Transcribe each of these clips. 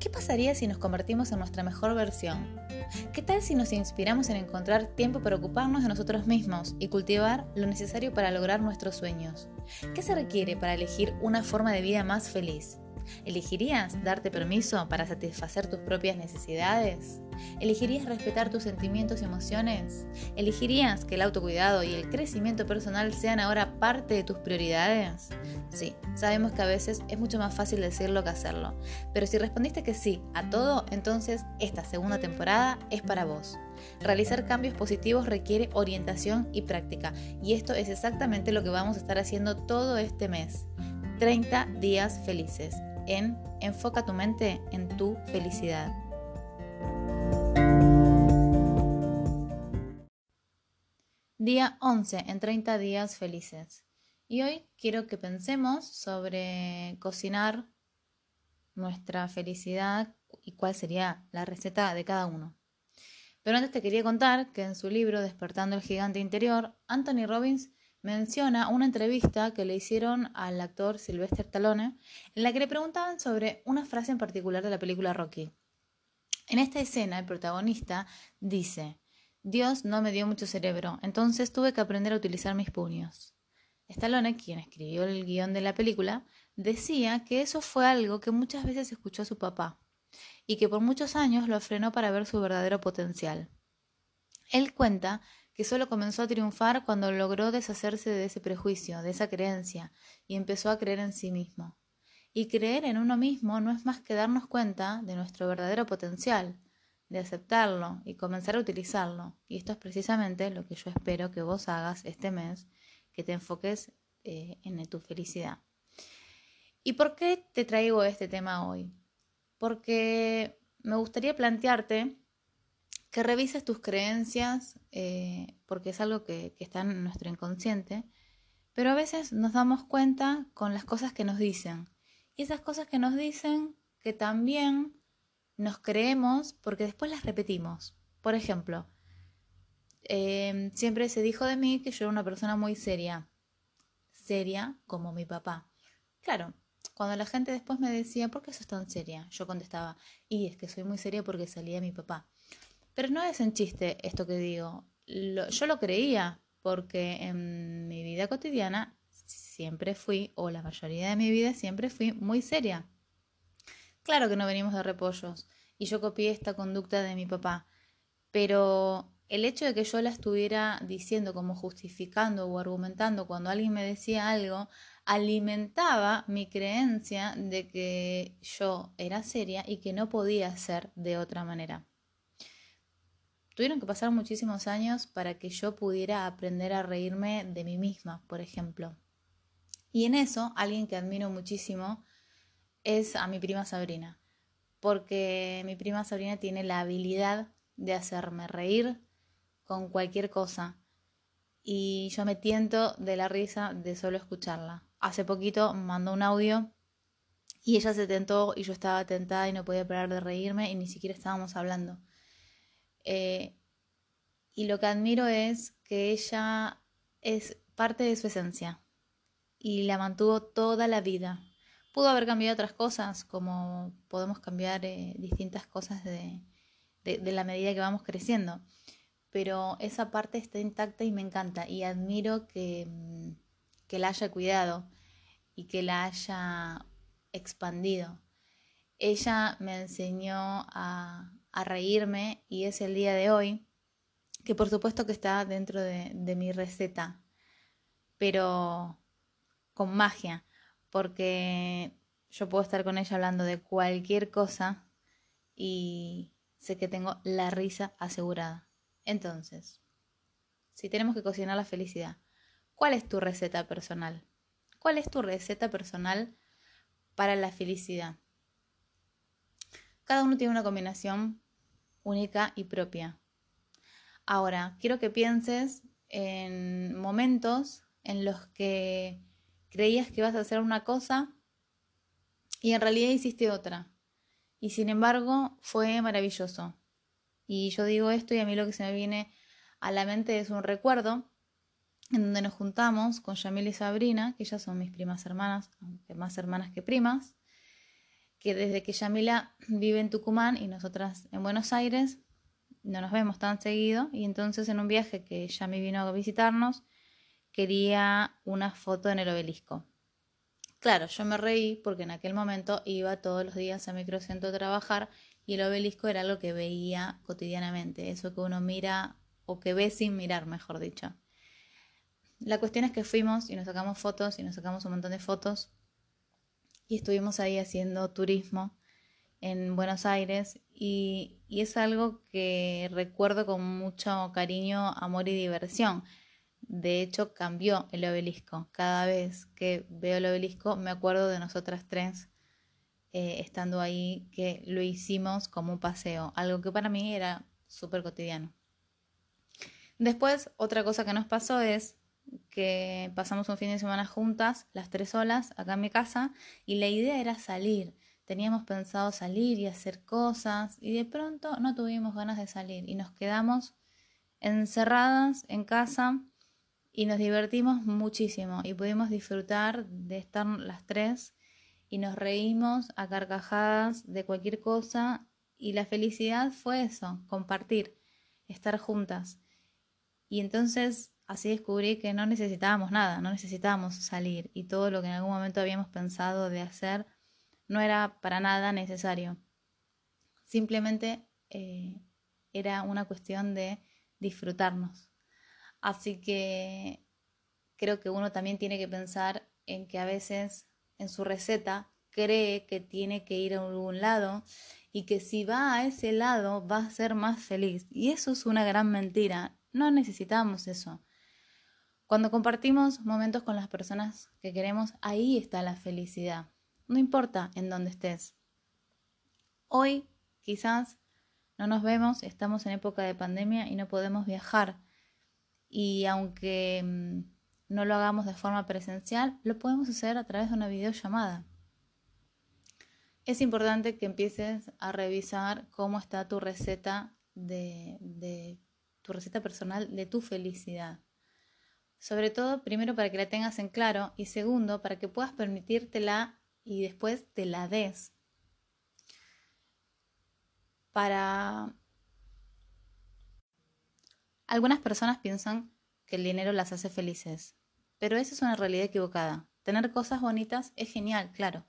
¿Qué pasaría si nos convertimos en nuestra mejor versión? ¿Qué tal si nos inspiramos en encontrar tiempo para ocuparnos de nosotros mismos y cultivar lo necesario para lograr nuestros sueños? ¿Qué se requiere para elegir una forma de vida más feliz? ¿Elegirías darte permiso para satisfacer tus propias necesidades? ¿Elegirías respetar tus sentimientos y emociones? ¿Elegirías que el autocuidado y el crecimiento personal sean ahora parte de tus prioridades? Sí, sabemos que a veces es mucho más fácil decirlo que hacerlo, pero si respondiste que sí a todo, entonces esta segunda temporada es para vos. Realizar cambios positivos requiere orientación y práctica, y esto es exactamente lo que vamos a estar haciendo todo este mes. 30 días felices en Enfoca tu mente en tu felicidad. Día 11 en 30 días felices. Y hoy quiero que pensemos sobre cocinar nuestra felicidad y cuál sería la receta de cada uno. Pero antes te quería contar que en su libro Despertando el gigante interior, Anthony Robbins menciona una entrevista que le hicieron al actor Sylvester Stallone en la que le preguntaban sobre una frase en particular de la película Rocky. En esta escena el protagonista dice, Dios no me dio mucho cerebro, entonces tuve que aprender a utilizar mis puños. Stallone, quien escribió el guion de la película, decía que eso fue algo que muchas veces escuchó a su papá y que por muchos años lo frenó para ver su verdadero potencial. Él cuenta que solo comenzó a triunfar cuando logró deshacerse de ese prejuicio, de esa creencia, y empezó a creer en sí mismo. Y creer en uno mismo no es más que darnos cuenta de nuestro verdadero potencial, de aceptarlo y comenzar a utilizarlo. Y esto es precisamente lo que yo espero que vos hagas este mes, que te enfoques eh, en tu felicidad. ¿Y por qué te traigo este tema hoy? Porque me gustaría plantearte que revises tus creencias, eh, porque es algo que, está en nuestro inconsciente, pero a veces nos damos cuenta con las cosas que nos dicen. Y esas cosas que nos dicen que también nos creemos porque después las repetimos. Por ejemplo, em, siempre se dijo de mí que yo era una persona muy seria. Seria como mi papá. Claro, cuando la gente después me decía, ¿por qué sos tan seria? Yo contestaba, y es que soy muy seria porque salía de mi papá. Pero no es en chiste esto que digo. yo lo creía porque en mi vida cotidiana siempre fui, o la mayoría de mi vida siempre fui muy seria. Claro que no venimos de repollos y yo copié esta conducta de mi papá, pero el hecho de que yo la estuviera diciendo como justificando o argumentando cuando alguien me decía algo, alimentaba mi creencia de que yo era seria y que no podía ser de otra manera. Tuvieron que pasar muchísimos años para que yo pudiera aprender a reírme de mí misma, por ejemplo. Y en eso, alguien que admiro muchísimo es a mi prima Sabrina, porque mi prima Sabrina tiene la habilidad de hacerme reír con cualquier cosa y yo me tiento de la risa de solo escucharla. Hace poquito mandó un audio y ella se tentó y yo estaba tentada y no podía parar de reírme y ni siquiera estábamos hablando. Eh, y lo que admiro es que ella es parte de su esencia y la mantuvo toda la vida. Pudo haber cambiado otras cosas, como podemos cambiar eh, distintas cosas de, de, la medida que vamos creciendo. Pero esa parte está intacta y me encanta. Y admiro que, mm, que la haya cuidado y que la haya expandido. Ella me enseñó a, a reírme y es el día de hoy, que por supuesto que está dentro de, mi receta, pero con magia porque yo puedo estar con ella hablando de cualquier cosa y sé que tengo la risa asegurada. Entonces, si tenemos que cocinar la felicidad, ¿cuál es tu receta personal? ¿Cuál es tu receta personal para la felicidad? Cada uno tiene una combinación única y propia. Ahora, quiero que pienses en momentos en los que Creías que ibas a hacer una cosa y en realidad hiciste otra. Y sin embargo fue maravilloso. Y yo digo esto y a mí lo que se me viene a la mente es un recuerdo en donde nos juntamos con Yamil y Sabrina, que ellas son mis primas hermanas, aunque más hermanas que primas, que desde que Yamila vive en Tucumán y nosotras en Buenos Aires, no nos vemos tan seguido y entonces en un viaje que Yami vino a visitarnos, quería una foto en el obelisco. Claro, yo me reí porque en aquel momento iba todos los días a microcentro a trabajar y el obelisco era algo que veía cotidianamente, eso que uno mira o que ve sin mirar, mejor dicho. La cuestión es que fuimos y nos sacamos fotos y nos sacamos un montón de fotos y estuvimos ahí haciendo turismo en Buenos Aires y, es algo que recuerdo con mucho cariño, amor y diversión. De hecho, cambió el obelisco. Cada vez que veo el obelisco me acuerdo de nosotras tres eh, estando ahí, que lo hicimos como un paseo, algo que para mí era súper cotidiano. Después, otra cosa que nos pasó es que pasamos un fin de semana juntas, las tres solas, acá en mi casa, y la idea era salir. Teníamos pensado salir y hacer cosas, y de pronto no tuvimos ganas de salir y nos quedamos encerradas en casa y nos divertimos muchísimo y pudimos disfrutar de estar las tres y nos reímos a carcajadas de cualquier cosa y la felicidad fue eso, compartir, estar juntas. Y entonces así descubrí que no necesitábamos nada, no necesitábamos salir y todo lo que en algún momento habíamos pensado de hacer no era para nada necesario. Simplemente eh, era una cuestión de disfrutarnos. Así que creo que uno también tiene que pensar en que a veces en su receta cree que tiene que ir a algún lado y que si va a ese lado va a ser más feliz. Y eso es una gran mentira. No necesitamos eso. Cuando compartimos momentos con las personas que queremos, ahí está la felicidad. No importa en dónde estés. Hoy quizás no nos vemos, estamos en época de pandemia y no podemos viajar. Y aunque mm, no lo hagamos de forma presencial, lo podemos hacer a través de una videollamada. Es importante que empieces a revisar cómo está tu receta de, tu receta personal de tu felicidad. Sobre todo, primero para que la tengas en claro y segundo, para que puedas permitírtela y después te la des. Para... Algunas personas piensan que el dinero las hace felices. Pero esa es una realidad equivocada. Tener cosas bonitas es genial, claro,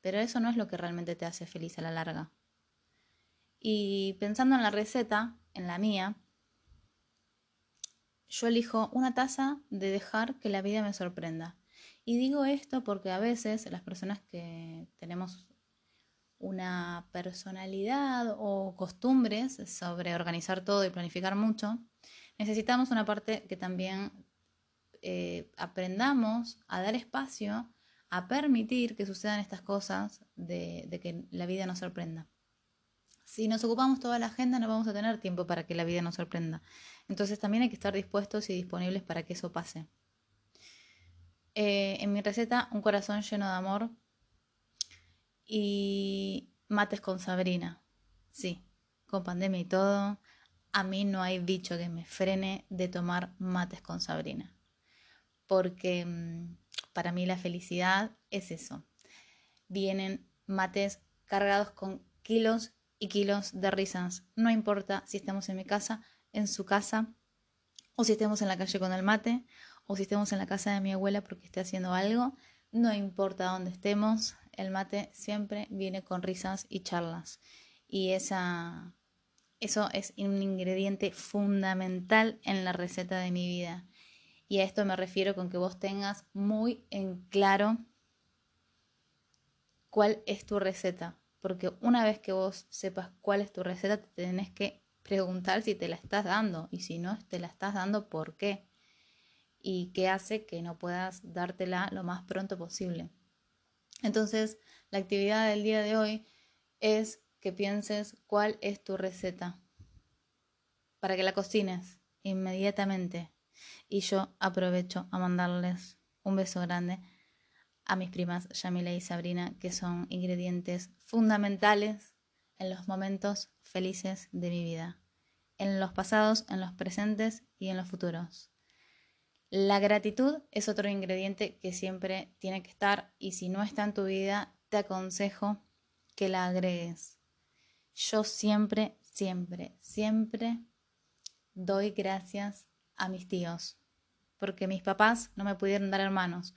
pero eso no es lo que realmente te hace feliz a la larga. Y pensando en la receta, en la mía, yo elijo una taza de dejar que la vida me sorprenda. Y digo esto porque a veces las personas que tenemos una personalidad o costumbres sobre organizar todo y planificar mucho, necesitamos una parte que también eh, aprendamos a dar espacio, a permitir que sucedan estas cosas de, que la vida nos sorprenda. Si nos ocupamos toda la agenda no vamos a tener tiempo para que la vida nos sorprenda. Entonces también hay que estar dispuestos y disponibles para que eso pase. Eh, en mi receta, un corazón lleno de amor y mates con Sabrina. Sí, con pandemia y todo, a mí no hay bicho que me frene de tomar mates con Sabrina porque mm, para mí la felicidad es eso. Vienen mates cargados con kilos y kilos de risas. No importa si estamos en mi casa, en su casa, o si estemos en la calle con el mate, o si estemos en la casa de mi abuela porque esté haciendo algo. No importa dónde estemos, el mate siempre viene con risas y charlas. Y esa, eso es un ingrediente fundamental en la receta de mi vida. Y a esto me refiero con que vos tengas muy en claro cuál es tu receta. Porque una vez que vos sepas cuál es tu receta, te tenés que preguntar si te la estás dando. Y si no te la estás dando, ¿por qué? Y qué hace que no puedas dártela lo más pronto posible. Entonces, la actividad del día de hoy es que pienses cuál es tu receta para que la cocines inmediatamente y yo aprovecho a mandarles un beso grande a mis primas Yamila y Sabrina, que son ingredientes fundamentales en los momentos felices de mi vida, en los pasados, en los presentes y en los futuros. La gratitud es otro ingrediente que siempre tiene que estar y si no está en tu vida, te aconsejo que la agregues. Yo siempre, siempre, siempre doy gracias a mis tíos, porque mis papás no me pudieron dar hermanos,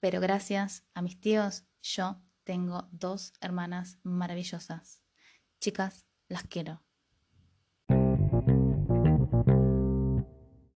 pero gracias a mis tíos yo tengo dos hermanas maravillosas. Chicas, las quiero.